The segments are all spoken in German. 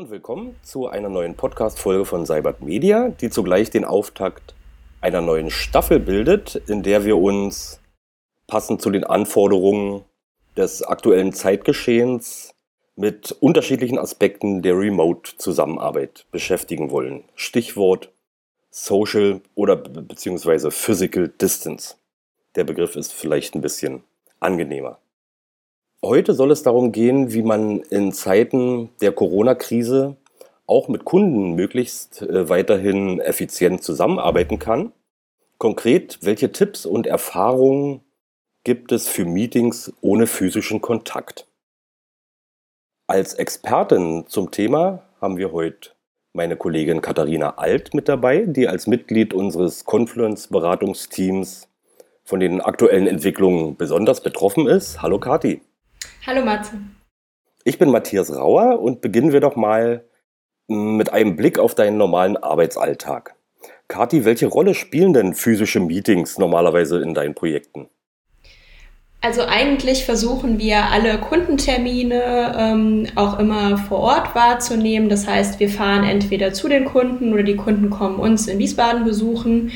und willkommen zu einer neuen Podcast-Folge von Cybert Media, die zugleich den Auftakt einer neuen Staffel bildet, in der wir uns passend zu den Anforderungen des aktuellen Zeitgeschehens mit unterschiedlichen Aspekten der Remote-Zusammenarbeit beschäftigen wollen. Stichwort Social oder beziehungsweise Physical Distance. Der Begriff ist vielleicht ein bisschen angenehmer. Heute soll es darum gehen, wie man in Zeiten der Corona-Krise auch mit Kunden möglichst äh, weiterhin effizient zusammenarbeiten kann. Konkret, welche Tipps und Erfahrungen gibt es für Meetings ohne physischen Kontakt? Als Expertin zum Thema haben wir heute meine Kollegin Katharina Alt mit dabei, die als Mitglied unseres Confluence-Beratungsteams von den aktuellen Entwicklungen besonders betroffen ist. Hallo Kati. Hallo Matze. Ich bin Matthias Rauer und beginnen wir doch mal mit einem Blick auf deinen normalen Arbeitsalltag. Kati, welche Rolle spielen denn physische Meetings normalerweise in deinen Projekten? Also eigentlich versuchen wir alle Kundentermine ähm, auch immer vor Ort wahrzunehmen. Das heißt, wir fahren entweder zu den Kunden oder die Kunden kommen uns in Wiesbaden besuchen.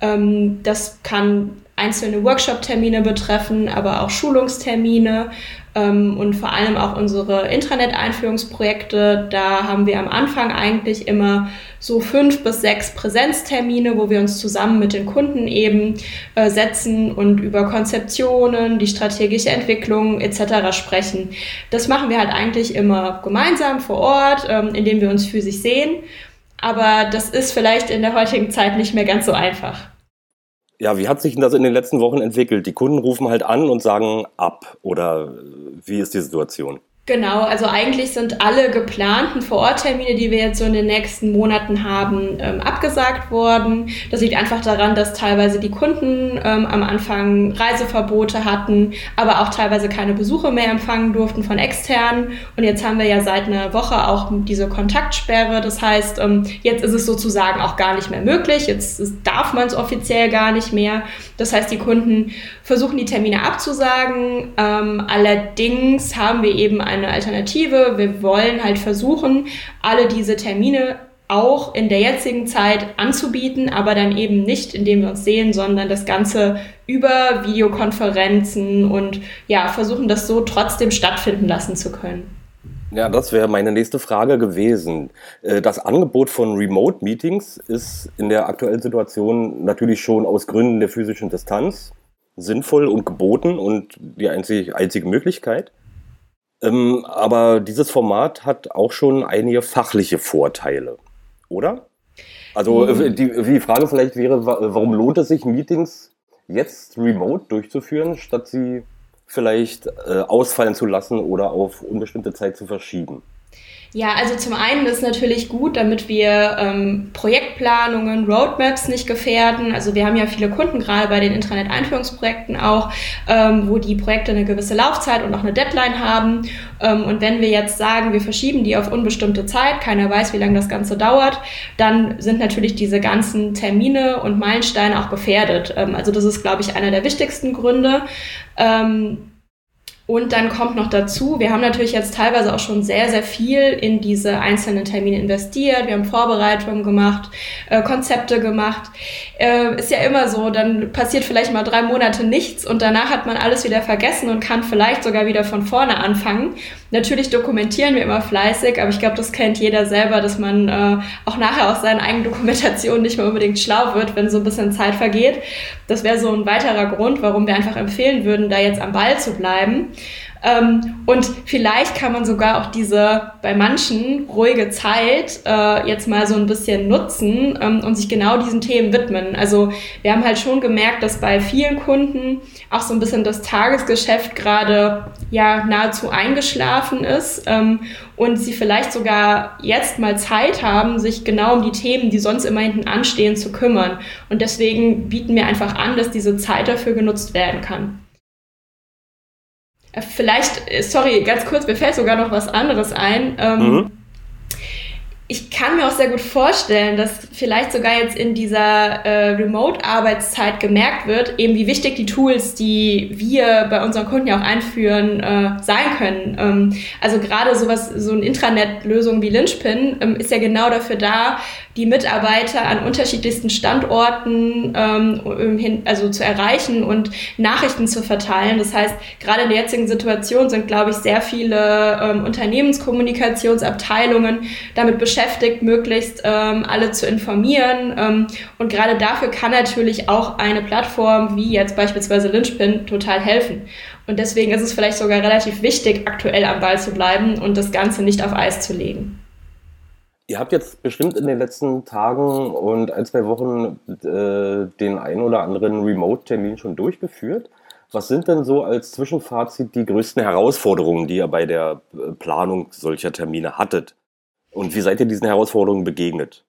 Ähm, das kann einzelne Workshop-Termine betreffen, aber auch Schulungstermine ähm, und vor allem auch unsere Intranet-Einführungsprojekte. Da haben wir am Anfang eigentlich immer so fünf bis sechs Präsenztermine, wo wir uns zusammen mit den Kunden eben äh, setzen und über Konzeptionen, die strategische Entwicklung etc. sprechen. Das machen wir halt eigentlich immer gemeinsam vor Ort, ähm, indem wir uns physisch sehen. Aber das ist vielleicht in der heutigen Zeit nicht mehr ganz so einfach. Ja, wie hat sich das in den letzten Wochen entwickelt? Die Kunden rufen halt an und sagen ab oder wie ist die Situation? Genau, also eigentlich sind alle geplanten Vororttermine, die wir jetzt so in den nächsten Monaten haben, ähm, abgesagt worden. Das liegt einfach daran, dass teilweise die Kunden ähm, am Anfang Reiseverbote hatten, aber auch teilweise keine Besuche mehr empfangen durften von externen. Und jetzt haben wir ja seit einer Woche auch diese Kontaktsperre. Das heißt, ähm, jetzt ist es sozusagen auch gar nicht mehr möglich. Jetzt darf man es offiziell gar nicht mehr. Das heißt, die Kunden versuchen die Termine abzusagen. Allerdings haben wir eben ein eine Alternative. Wir wollen halt versuchen, alle diese Termine auch in der jetzigen Zeit anzubieten, aber dann eben nicht, indem wir uns sehen, sondern das Ganze über Videokonferenzen und ja, versuchen das so trotzdem stattfinden lassen zu können. Ja, das wäre meine nächste Frage gewesen. Äh, das Angebot von Remote-Meetings ist in der aktuellen Situation natürlich schon aus Gründen der physischen Distanz sinnvoll und geboten und die einzige, einzige Möglichkeit. Ähm, aber dieses Format hat auch schon einige fachliche Vorteile, oder? Also mhm. die, die Frage vielleicht wäre, warum lohnt es sich, Meetings jetzt remote durchzuführen, statt sie vielleicht äh, ausfallen zu lassen oder auf unbestimmte Zeit zu verschieben? Ja, also zum einen ist natürlich gut, damit wir ähm, Projektplanungen, Roadmaps nicht gefährden. Also wir haben ja viele Kunden, gerade bei den Intranet-Einführungsprojekten auch, ähm, wo die Projekte eine gewisse Laufzeit und auch eine Deadline haben. Ähm, und wenn wir jetzt sagen, wir verschieben die auf unbestimmte Zeit, keiner weiß, wie lange das Ganze dauert, dann sind natürlich diese ganzen Termine und Meilensteine auch gefährdet. Ähm, also das ist, glaube ich, einer der wichtigsten Gründe. Ähm, und dann kommt noch dazu, wir haben natürlich jetzt teilweise auch schon sehr, sehr viel in diese einzelnen Termine investiert. Wir haben Vorbereitungen gemacht, äh, Konzepte gemacht. Äh, ist ja immer so, dann passiert vielleicht mal drei Monate nichts und danach hat man alles wieder vergessen und kann vielleicht sogar wieder von vorne anfangen. Natürlich dokumentieren wir immer fleißig, aber ich glaube, das kennt jeder selber, dass man äh, auch nachher aus seinen eigenen Dokumentationen nicht mehr unbedingt schlau wird, wenn so ein bisschen Zeit vergeht. Das wäre so ein weiterer Grund, warum wir einfach empfehlen würden, da jetzt am Ball zu bleiben. Ähm, und vielleicht kann man sogar auch diese bei manchen ruhige Zeit äh, jetzt mal so ein bisschen nutzen ähm, und sich genau diesen Themen widmen. Also wir haben halt schon gemerkt, dass bei vielen Kunden auch so ein bisschen das Tagesgeschäft gerade ja nahezu eingeschlafen ist ähm, und sie vielleicht sogar jetzt mal Zeit haben, sich genau um die Themen, die sonst immer hinten anstehen, zu kümmern. Und deswegen bieten wir einfach an, dass diese Zeit dafür genutzt werden kann. Vielleicht, äh, sorry, ganz kurz, mir fällt sogar noch was anderes ein. Ähm, mhm. Ich kann mir auch sehr gut vorstellen, dass vielleicht sogar jetzt in dieser äh, Remote-Arbeitszeit gemerkt wird, eben wie wichtig die Tools, die wir bei unseren Kunden ja auch einführen, äh, sein können. Ähm, also gerade sowas, so eine Intranet-Lösung wie Lynchpin ähm, ist ja genau dafür da, die Mitarbeiter an unterschiedlichsten Standorten ähm, hin, also zu erreichen und Nachrichten zu verteilen. Das heißt, gerade in der jetzigen Situation sind, glaube ich, sehr viele ähm, Unternehmenskommunikationsabteilungen damit beschäftigt, möglichst ähm, alle zu informieren. Ähm, und gerade dafür kann natürlich auch eine Plattform wie jetzt beispielsweise Lynchpin total helfen. Und deswegen ist es vielleicht sogar relativ wichtig, aktuell am Ball zu bleiben und das Ganze nicht auf Eis zu legen. Ihr habt jetzt bestimmt in den letzten Tagen und ein, zwei Wochen äh, den ein oder anderen Remote-Termin schon durchgeführt. Was sind denn so als Zwischenfazit die größten Herausforderungen, die ihr bei der äh, Planung solcher Termine hattet? Und wie seid ihr diesen Herausforderungen begegnet?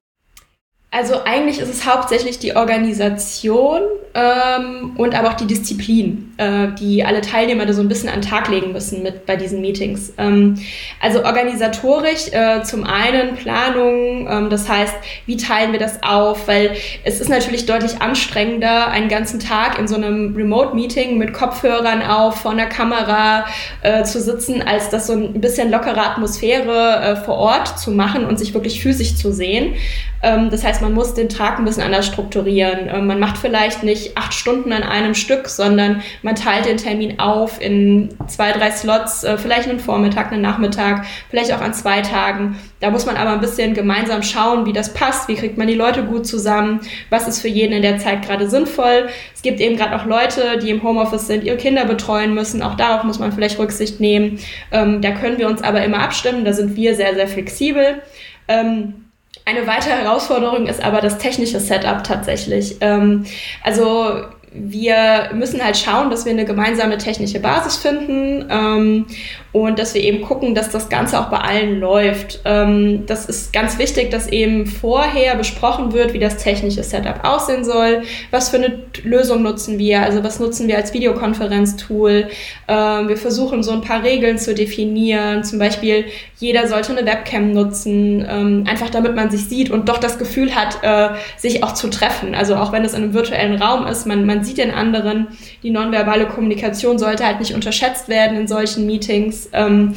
Also eigentlich ist es hauptsächlich die Organisation ähm, und aber auch die Disziplin, äh, die alle Teilnehmer da so ein bisschen an den Tag legen müssen mit bei diesen Meetings. Ähm, also organisatorisch äh, zum einen Planung, ähm, das heißt, wie teilen wir das auf? Weil es ist natürlich deutlich anstrengender, einen ganzen Tag in so einem Remote-Meeting mit Kopfhörern auf, vor einer Kamera äh, zu sitzen, als das so ein bisschen lockere Atmosphäre äh, vor Ort zu machen und sich wirklich physisch zu sehen. Ähm, das heißt, man muss den Tag ein bisschen anders strukturieren. Ähm, man macht vielleicht nicht acht Stunden an einem Stück, sondern man teilt den Termin auf in zwei, drei Slots, äh, vielleicht einen Vormittag, einen Nachmittag, vielleicht auch an zwei Tagen. Da muss man aber ein bisschen gemeinsam schauen, wie das passt, wie kriegt man die Leute gut zusammen, was ist für jeden in der Zeit gerade sinnvoll. Es gibt eben gerade auch Leute, die im Homeoffice sind, ihre Kinder betreuen müssen. Auch darauf muss man vielleicht Rücksicht nehmen. Ähm, da können wir uns aber immer abstimmen. Da sind wir sehr, sehr flexibel. Ähm, eine weitere Herausforderung ist aber das technische Setup tatsächlich. Ähm, also wir müssen halt schauen, dass wir eine gemeinsame technische Basis finden ähm, und dass wir eben gucken, dass das Ganze auch bei allen läuft. Ähm, das ist ganz wichtig, dass eben vorher besprochen wird, wie das technische Setup aussehen soll, was für eine Lösung nutzen wir, also was nutzen wir als Videokonferenztool. Ähm, wir versuchen so ein paar Regeln zu definieren, zum Beispiel jeder sollte eine Webcam nutzen, ähm, einfach damit man sich sieht und doch das Gefühl hat, äh, sich auch zu treffen. Also auch wenn es in einem virtuellen Raum ist, man, man sieht den anderen. Die nonverbale Kommunikation sollte halt nicht unterschätzt werden in solchen Meetings. Ähm,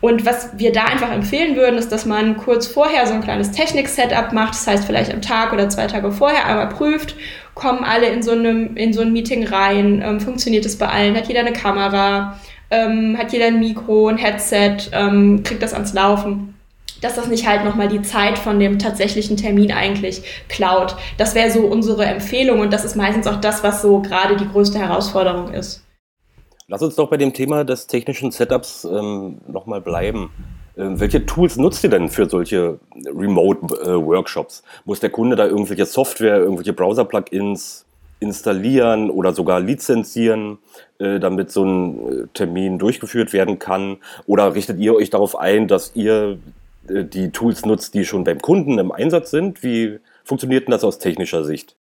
und was wir da einfach empfehlen würden, ist, dass man kurz vorher so ein kleines Technik-Setup macht. Das heißt, vielleicht am Tag oder zwei Tage vorher einmal prüft, kommen alle in so, einem, in so ein Meeting rein, ähm, funktioniert es bei allen, hat jeder eine Kamera, ähm, hat jeder ein Mikro, ein Headset, kriegt das ans Laufen dass das nicht halt nochmal die Zeit von dem tatsächlichen Termin eigentlich klaut. Das wäre so unsere Empfehlung und das ist meistens auch das, was so gerade die größte Herausforderung ist. Lass uns doch bei dem Thema des technischen Setups ähm, nochmal bleiben. Ähm, welche Tools nutzt ihr denn für solche Remote-Workshops? Äh, Muss der Kunde da irgendwelche Software, irgendwelche Browser-Plugins installieren oder sogar lizenzieren, äh, damit so ein äh, Termin durchgeführt werden kann? Oder richtet ihr euch darauf ein, dass ihr die Tools nutzt, die schon beim Kunden im Einsatz sind? Wie funktioniert denn das aus technischer Sicht?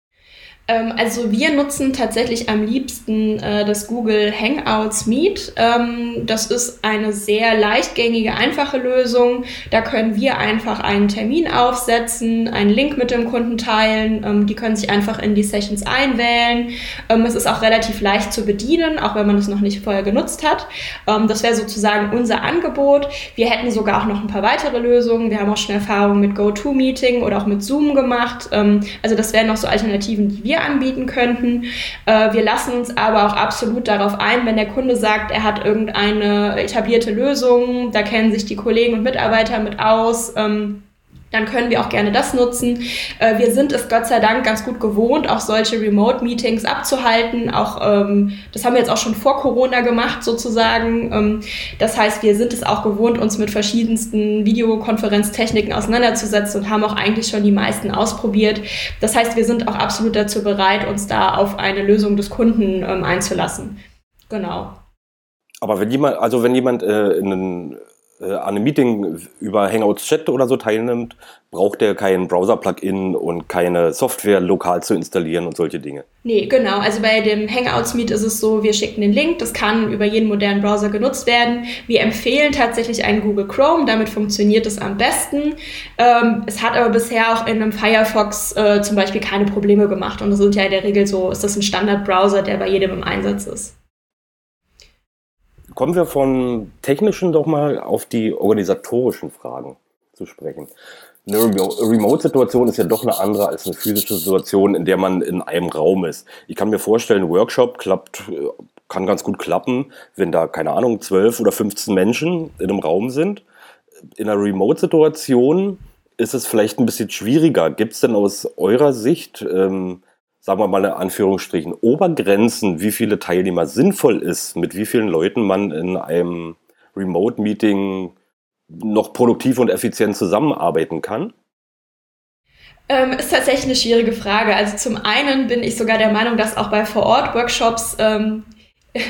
Ähm, also wir nutzen tatsächlich am liebsten äh, das Google Hangouts Meet. Ähm, das ist eine sehr leichtgängige, einfache Lösung. Da können wir einfach einen Termin aufsetzen, einen Link mit dem Kunden teilen. Ähm, die können sich einfach in die Sessions einwählen. Ähm, es ist auch relativ leicht zu bedienen, auch wenn man es noch nicht vorher genutzt hat. Ähm, das wäre sozusagen unser Angebot. Wir hätten sogar auch noch ein paar weitere Lösungen. Wir haben auch schon Erfahrungen mit GoToMeeting oder auch mit Zoom gemacht. Ähm, also das wären noch so Alternativen, die wir wir anbieten könnten. Äh, wir lassen uns aber auch absolut darauf ein, wenn der Kunde sagt, er hat irgendeine etablierte Lösung, da kennen sich die Kollegen und Mitarbeiter mit aus. Ähm, dann können wir auch gerne das nutzen. Äh, wir sind es Gott sei Dank ganz gut gewohnt, auch solche Remote-Meetings abzuhalten. Auch ähm, das haben wir jetzt auch schon vor Corona gemacht, sozusagen. Ähm, das heißt, wir sind es auch gewohnt, uns mit verschiedensten Videokonferenztechniken auseinanderzusetzen und haben auch eigentlich schon die meisten ausprobiert. Das heißt, wir sind auch absolut dazu bereit, uns da auf eine Lösung des Kunden ähm, einzulassen. Genau. Aber wenn jemand, also wenn jemand äh, in einen äh, an einem Meeting über Hangouts Chat oder so teilnimmt, braucht er kein Browser-Plugin und keine Software lokal zu installieren und solche Dinge. Nee, genau. Also bei dem Hangouts Meet ist es so, wir schicken den Link, das kann über jeden modernen Browser genutzt werden. Wir empfehlen tatsächlich einen Google Chrome, damit funktioniert es am besten. Ähm, es hat aber bisher auch in einem Firefox äh, zum Beispiel keine Probleme gemacht und das sind ja in der Regel so, ist das ein Standard-Browser, der bei jedem im Einsatz ist. Kommen wir von technischen doch mal auf die organisatorischen Fragen zu sprechen. Eine Remote-Situation ist ja doch eine andere als eine physische Situation, in der man in einem Raum ist. Ich kann mir vorstellen, Workshop klappt, kann ganz gut klappen, wenn da, keine Ahnung, 12 oder 15 Menschen in einem Raum sind. In einer Remote-Situation ist es vielleicht ein bisschen schwieriger. Gibt es denn aus eurer Sicht ähm, sagen wir mal in Anführungsstrichen, Obergrenzen, wie viele Teilnehmer sinnvoll ist, mit wie vielen Leuten man in einem Remote-Meeting noch produktiv und effizient zusammenarbeiten kann? Ähm, ist tatsächlich eine schwierige Frage. Also zum einen bin ich sogar der Meinung, dass auch bei Vor-Ort-Workshops ähm,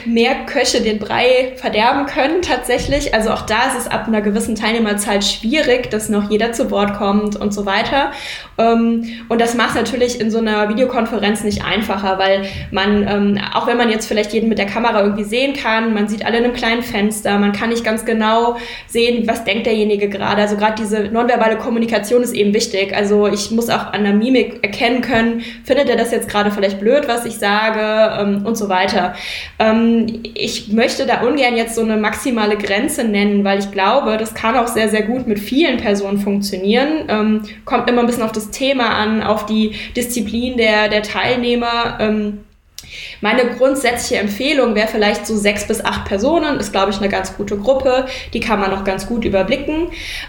mehr Köche den Brei verderben können tatsächlich. Also auch da ist es ab einer gewissen Teilnehmerzahl schwierig, dass noch jeder zu Wort kommt und so weiter. Ähm, und das macht natürlich in so einer Videokonferenz nicht einfacher, weil man, ähm, auch wenn man jetzt vielleicht jeden mit der Kamera irgendwie sehen kann, man sieht alle in einem kleinen Fenster, man kann nicht ganz genau sehen, was denkt derjenige gerade. Also gerade diese nonverbale Kommunikation ist eben wichtig. Also ich muss auch an der Mimik erkennen können, findet er das jetzt gerade vielleicht blöd, was ich sage ähm, und so weiter. Ich möchte da ungern jetzt so eine maximale Grenze nennen, weil ich glaube, das kann auch sehr, sehr gut mit vielen Personen funktionieren. kommt immer ein bisschen auf das Thema an, auf die Disziplin der, der Teilnehmer. Ähm, meine grundsätzliche Empfehlung wäre vielleicht so sechs bis acht Personen, ist glaube ich eine ganz gute Gruppe, die kann man noch ganz gut überblicken.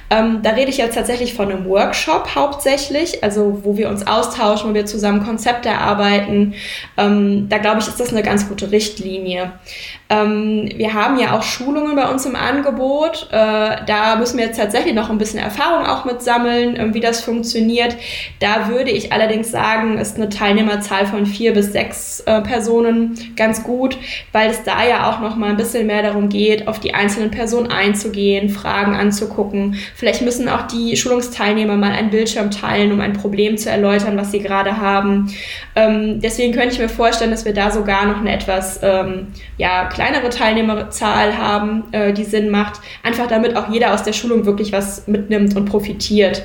Ähm, da rede ich jetzt tatsächlich von einem Workshop hauptsächlich, also wo wir uns austauschen, wo wir zusammen Konzepte erarbeiten. Ähm, da glaube ich, ist das eine ganz gute Richtlinie. Ähm, wir haben ja auch Schulungen bei uns im Angebot. Äh, da müssen wir jetzt tatsächlich noch ein bisschen Erfahrung auch mit sammeln, äh, wie das funktioniert. Da würde ich allerdings sagen, ist eine Teilnehmerzahl von vier bis sechs äh, Personen ganz gut, weil es da ja auch noch mal ein bisschen mehr darum geht, auf die einzelnen Personen einzugehen, Fragen anzugucken. Vielleicht müssen auch die Schulungsteilnehmer mal einen Bildschirm teilen, um ein Problem zu erläutern, was sie gerade haben. Ähm, deswegen könnte ich mir vorstellen, dass wir da sogar noch eine etwas ähm, ja, kleinere Teilnehmerzahl haben, äh, die Sinn macht, einfach damit auch jeder aus der Schulung wirklich was mitnimmt und profitiert.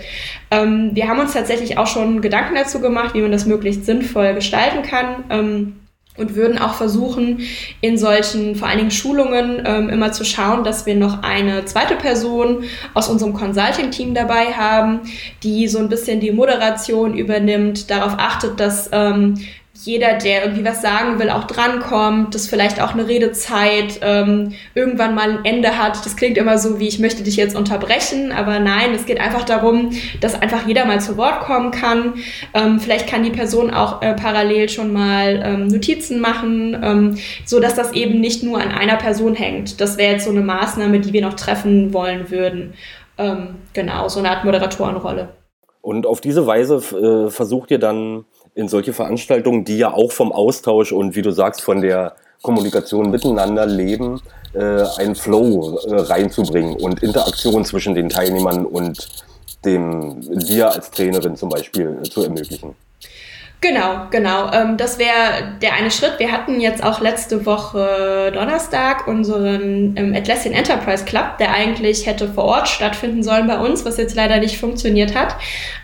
Ähm, wir haben uns tatsächlich auch schon Gedanken dazu gemacht, wie man das möglichst sinnvoll gestalten kann. Ähm, und würden auch versuchen, in solchen vor allen Dingen Schulungen ähm, immer zu schauen, dass wir noch eine zweite Person aus unserem Consulting-Team dabei haben, die so ein bisschen die Moderation übernimmt, darauf achtet, dass ähm, jeder, der irgendwie was sagen will, auch drankommt, dass vielleicht auch eine Redezeit ähm, irgendwann mal ein Ende hat. Das klingt immer so wie, ich möchte dich jetzt unterbrechen, aber nein, es geht einfach darum, dass einfach jeder mal zu Wort kommen kann. Ähm, vielleicht kann die Person auch äh, parallel schon mal ähm, Notizen machen, ähm, so dass das eben nicht nur an einer Person hängt. Das wäre jetzt so eine Maßnahme, die wir noch treffen wollen würden. Ähm, genau, so eine Art Moderatorenrolle. Und auf diese Weise äh, versucht ihr dann in solche Veranstaltungen, die ja auch vom Austausch und wie du sagst, von der Kommunikation miteinander leben, äh, einen Flow äh, reinzubringen und Interaktion zwischen den Teilnehmern und dem dir als Trainerin zum Beispiel äh, zu ermöglichen. Genau, genau. Ähm, das wäre der eine Schritt. Wir hatten jetzt auch letzte Woche Donnerstag unseren ähm, Atlassian Enterprise Club, der eigentlich hätte vor Ort stattfinden sollen bei uns, was jetzt leider nicht funktioniert hat.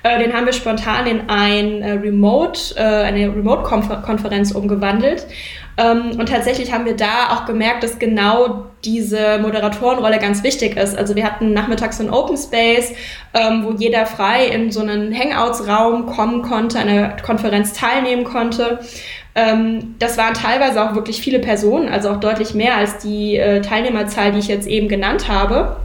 Äh, den haben wir spontan in ein äh, Remote, äh, eine Remote-Konferenz umgewandelt. Ähm, und tatsächlich haben wir da auch gemerkt, dass genau diese Moderatorenrolle ganz wichtig ist. Also wir hatten nachmittags so einen Open Space, ähm, wo jeder frei in so einen Hangouts-Raum kommen konnte, an einer Konferenz teilnehmen konnte. Ähm, das waren teilweise auch wirklich viele Personen, also auch deutlich mehr als die äh, Teilnehmerzahl, die ich jetzt eben genannt habe.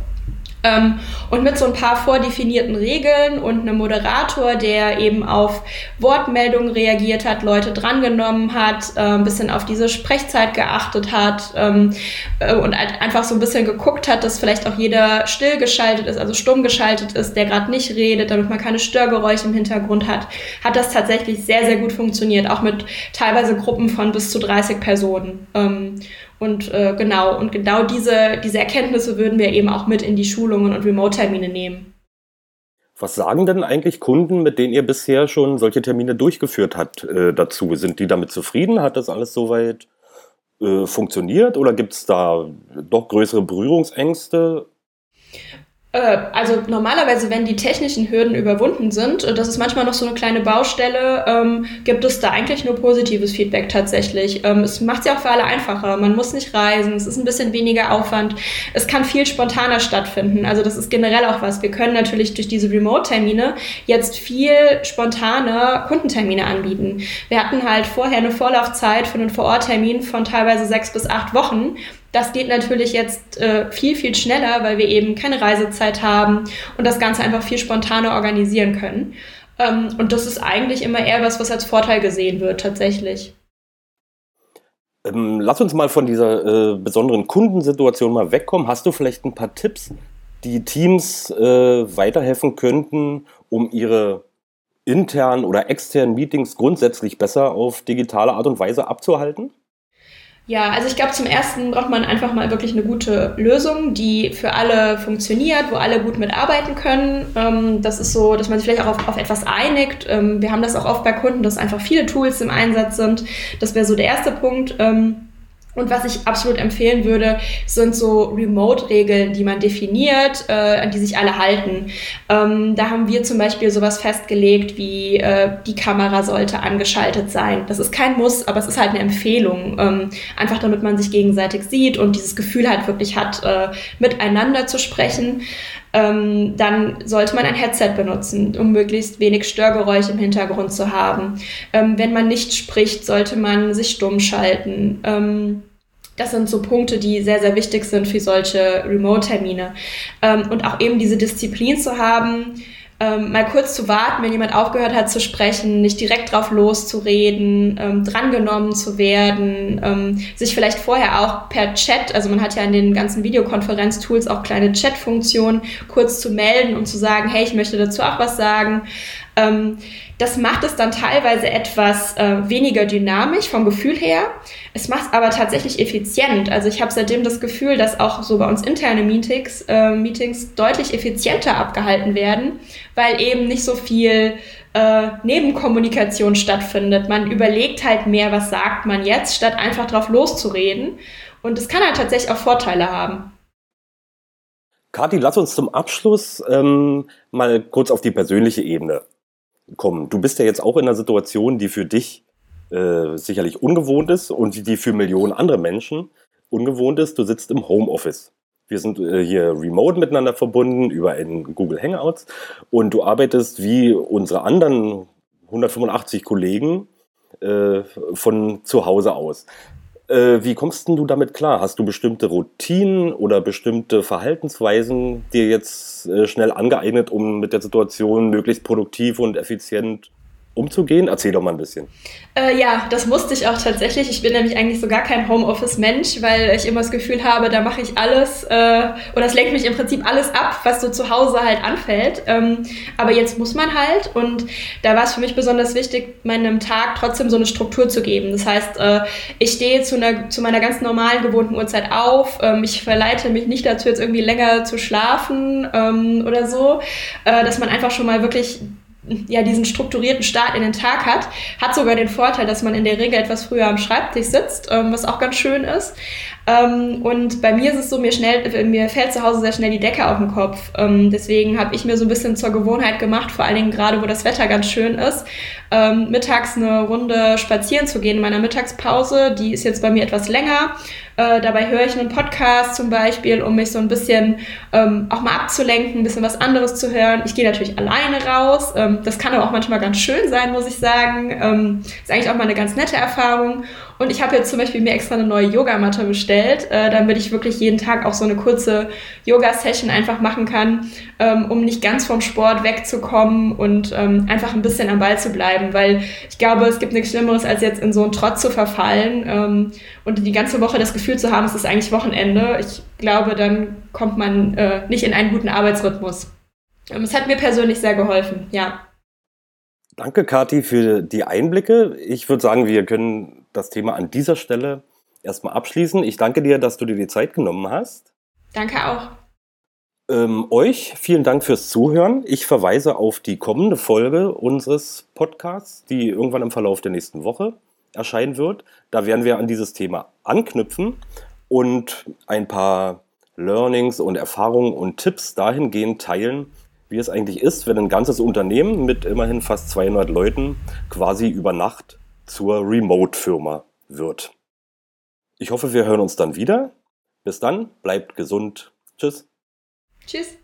Ähm, und mit so ein paar vordefinierten Regeln und einem Moderator, der eben auf Wortmeldungen reagiert hat, Leute drangenommen hat, äh, ein bisschen auf diese Sprechzeit geachtet hat ähm, äh, und einfach so ein bisschen geguckt hat, dass vielleicht auch jeder still geschaltet ist, also stumm geschaltet ist, der gerade nicht redet, damit man keine Störgeräusche im Hintergrund hat, hat das tatsächlich sehr, sehr gut funktioniert, auch mit teilweise Gruppen von bis zu 30 Personen. Und äh, genau, und genau diese, diese Erkenntnisse würden wir eben auch mit in die Schulungen und Remote-Termine nehmen. Was sagen denn eigentlich Kunden, mit denen ihr bisher schon solche Termine durchgeführt habt, äh, dazu? Sind die damit zufrieden? Hat das alles soweit äh, funktioniert oder gibt es da doch größere Berührungsängste? Äh, also normalerweise, wenn die technischen Hürden überwunden sind, das ist manchmal noch so eine kleine Baustelle, ähm, gibt es da eigentlich nur positives Feedback tatsächlich. Ähm, es macht es ja auch für alle einfacher. Man muss nicht reisen, es ist ein bisschen weniger Aufwand. Es kann viel spontaner stattfinden. Also das ist generell auch was. Wir können natürlich durch diese Remote-Termine jetzt viel spontaner Kundentermine anbieten. Wir hatten halt vorher eine Vorlaufzeit für einen Vororttermin von teilweise sechs bis acht Wochen. Das geht natürlich jetzt äh, viel, viel schneller, weil wir eben keine Reisezeit haben und das Ganze einfach viel spontaner organisieren können. Ähm, und das ist eigentlich immer eher was, was als Vorteil gesehen wird, tatsächlich. Ähm, lass uns mal von dieser äh, besonderen Kundensituation mal wegkommen. Hast du vielleicht ein paar Tipps, die Teams äh, weiterhelfen könnten, um ihre internen oder externen Meetings grundsätzlich besser auf digitale Art und Weise abzuhalten? Ja, also ich glaube, zum ersten braucht man einfach mal wirklich eine gute Lösung, die für alle funktioniert, wo alle gut mitarbeiten können. Ähm, das ist so, dass man sich vielleicht auch auf, auf etwas einigt. Ähm, wir haben das auch oft bei Kunden, dass einfach viele Tools im Einsatz sind. Das wäre so der erste Punkt. Ähm, und was ich absolut empfehlen würde, sind so Remote-Regeln, die man definiert, äh, an die sich alle halten. Ähm, da haben wir zum Beispiel sowas festgelegt, wie äh, die Kamera sollte angeschaltet sein. Das ist kein Muss, aber es ist halt eine Empfehlung, ähm, einfach damit man sich gegenseitig sieht und dieses Gefühl halt wirklich hat, äh, miteinander zu sprechen. Ähm, dann sollte man ein Headset benutzen, um möglichst wenig Störgeräusche im Hintergrund zu haben. Ähm, wenn man nicht spricht, sollte man sich stumm schalten. Ähm, das sind so Punkte, die sehr, sehr wichtig sind für solche Remote-Termine. Ähm, und auch eben diese Disziplin zu haben, ähm, mal kurz zu warten, wenn jemand aufgehört hat zu sprechen, nicht direkt drauf loszureden, ähm, drangenommen zu werden, ähm, sich vielleicht vorher auch per Chat, also man hat ja in den ganzen Videokonferenz-Tools auch kleine Chat-Funktionen, kurz zu melden und zu sagen, hey, ich möchte dazu auch was sagen. Ähm, das macht es dann teilweise etwas äh, weniger dynamisch vom Gefühl her. Es macht es aber tatsächlich effizient. Also ich habe seitdem das Gefühl, dass auch so bei uns interne Meetings, äh, Meetings deutlich effizienter abgehalten werden, weil eben nicht so viel äh, Nebenkommunikation stattfindet. Man überlegt halt mehr, was sagt man jetzt, statt einfach drauf loszureden. Und es kann halt tatsächlich auch Vorteile haben. Kathi, lass uns zum Abschluss ähm, mal kurz auf die persönliche Ebene kommen. Du bist ja jetzt auch in einer Situation, die für dich äh, sicherlich ungewohnt ist und die für Millionen andere Menschen ungewohnt ist. Du sitzt im Homeoffice. Wir sind äh, hier remote miteinander verbunden über ein Google Hangouts und du arbeitest wie unsere anderen 185 Kollegen äh, von zu Hause aus. Äh, wie kommst denn du damit klar? Hast du bestimmte Routinen oder bestimmte Verhaltensweisen dir jetzt äh, schnell angeeignet, um mit der Situation möglichst produktiv und effizient umzugehen? Erzähl doch mal ein bisschen. Äh, ja, das musste ich auch tatsächlich. Ich bin nämlich eigentlich so gar kein Homeoffice-Mensch, weil ich immer das Gefühl habe, da mache ich alles äh, oder es lenkt mich im Prinzip alles ab, was so zu Hause halt anfällt. Ähm, aber jetzt muss man halt und da war es für mich besonders wichtig, meinem Tag trotzdem so eine Struktur zu geben. Das heißt, äh, ich stehe zu, einer, zu meiner ganz normalen gewohnten Uhrzeit auf. Ähm, ich verleite mich nicht dazu, jetzt irgendwie länger zu schlafen ähm, oder so, äh, dass man einfach schon mal wirklich ja, diesen strukturierten Start in den Tag hat, hat sogar den Vorteil, dass man in der Regel etwas früher am Schreibtisch sitzt, ähm, was auch ganz schön ist. Ähm, und bei mir ist es so, mir, schnell, mir fällt zu Hause sehr schnell die Decke auf den Kopf. Ähm, deswegen habe ich mir so ein bisschen zur Gewohnheit gemacht, vor allen Dingen gerade, wo das Wetter ganz schön ist, ähm, mittags eine Runde spazieren zu gehen in meiner Mittagspause. Die ist jetzt bei mir etwas länger. Äh, dabei höre ich einen Podcast zum Beispiel, um mich so ein bisschen ähm, auch mal abzulenken, ein bisschen was anderes zu hören. Ich gehe natürlich alleine raus. Ähm, das kann aber auch manchmal ganz schön sein, muss ich sagen. Ähm, ist eigentlich auch mal eine ganz nette Erfahrung. Und ich habe jetzt zum Beispiel mir extra eine neue Yogamatte bestellt, äh, damit ich wirklich jeden Tag auch so eine kurze Yoga-Session einfach machen kann, ähm, um nicht ganz vom Sport wegzukommen und ähm, einfach ein bisschen am Ball zu bleiben. Weil ich glaube, es gibt nichts Schlimmeres, als jetzt in so einen Trott zu verfallen ähm, und die ganze Woche das Gefühl zu haben, es ist eigentlich Wochenende. Ich glaube, dann kommt man äh, nicht in einen guten Arbeitsrhythmus. Es hat mir persönlich sehr geholfen, ja. Danke, Kathi, für die Einblicke. Ich würde sagen, wir können das Thema an dieser Stelle erstmal abschließen. Ich danke dir, dass du dir die Zeit genommen hast. Danke auch. Ähm, euch vielen Dank fürs Zuhören. Ich verweise auf die kommende Folge unseres Podcasts, die irgendwann im Verlauf der nächsten Woche erscheinen wird. Da werden wir an dieses Thema anknüpfen und ein paar Learnings und Erfahrungen und Tipps dahingehend teilen, wie es eigentlich ist, wenn ein ganzes Unternehmen mit immerhin fast 200 Leuten quasi über Nacht zur Remote-Firma wird. Ich hoffe, wir hören uns dann wieder. Bis dann, bleibt gesund. Tschüss. Tschüss.